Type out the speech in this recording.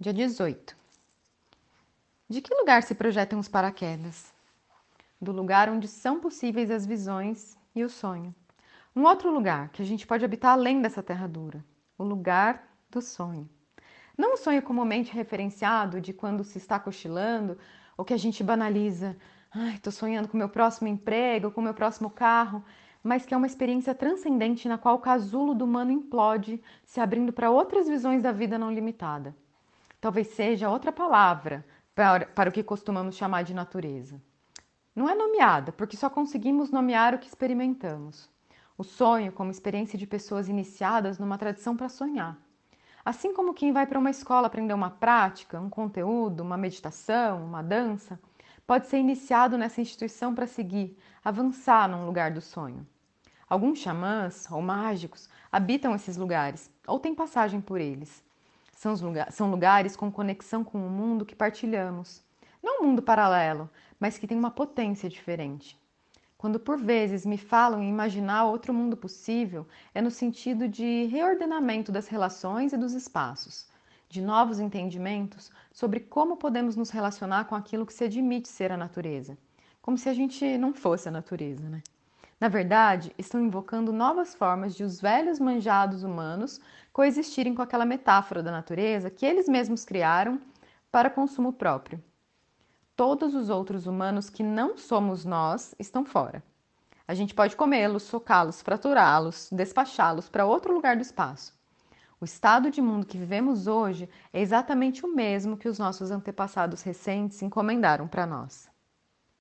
Dia 18. De que lugar se projetam os paraquedas? Do lugar onde são possíveis as visões e o sonho. Um outro lugar que a gente pode habitar além dessa terra dura, o lugar do sonho. Não o sonho comumente referenciado de quando se está cochilando ou que a gente banaliza. Ai, estou sonhando com meu próximo emprego, com meu próximo carro, mas que é uma experiência transcendente na qual o casulo do humano implode, se abrindo para outras visões da vida não limitada talvez seja outra palavra para, para o que costumamos chamar de natureza. Não é nomeada, porque só conseguimos nomear o que experimentamos. O sonho como experiência de pessoas iniciadas numa tradição para sonhar. Assim como quem vai para uma escola aprender uma prática, um conteúdo, uma meditação, uma dança, pode ser iniciado nessa instituição para seguir, avançar num lugar do sonho. Alguns xamãs ou mágicos habitam esses lugares ou têm passagem por eles. São, lugar, são lugares com conexão com o mundo que partilhamos. Não um mundo paralelo, mas que tem uma potência diferente. Quando por vezes me falam em imaginar outro mundo possível, é no sentido de reordenamento das relações e dos espaços, de novos entendimentos sobre como podemos nos relacionar com aquilo que se admite ser a natureza, como se a gente não fosse a natureza, né? Na verdade, estão invocando novas formas de os velhos manjados humanos coexistirem com aquela metáfora da natureza que eles mesmos criaram para consumo próprio. Todos os outros humanos que não somos nós estão fora. A gente pode comê-los, socá-los, fraturá-los, despachá-los para outro lugar do espaço. O estado de mundo que vivemos hoje é exatamente o mesmo que os nossos antepassados recentes encomendaram para nós.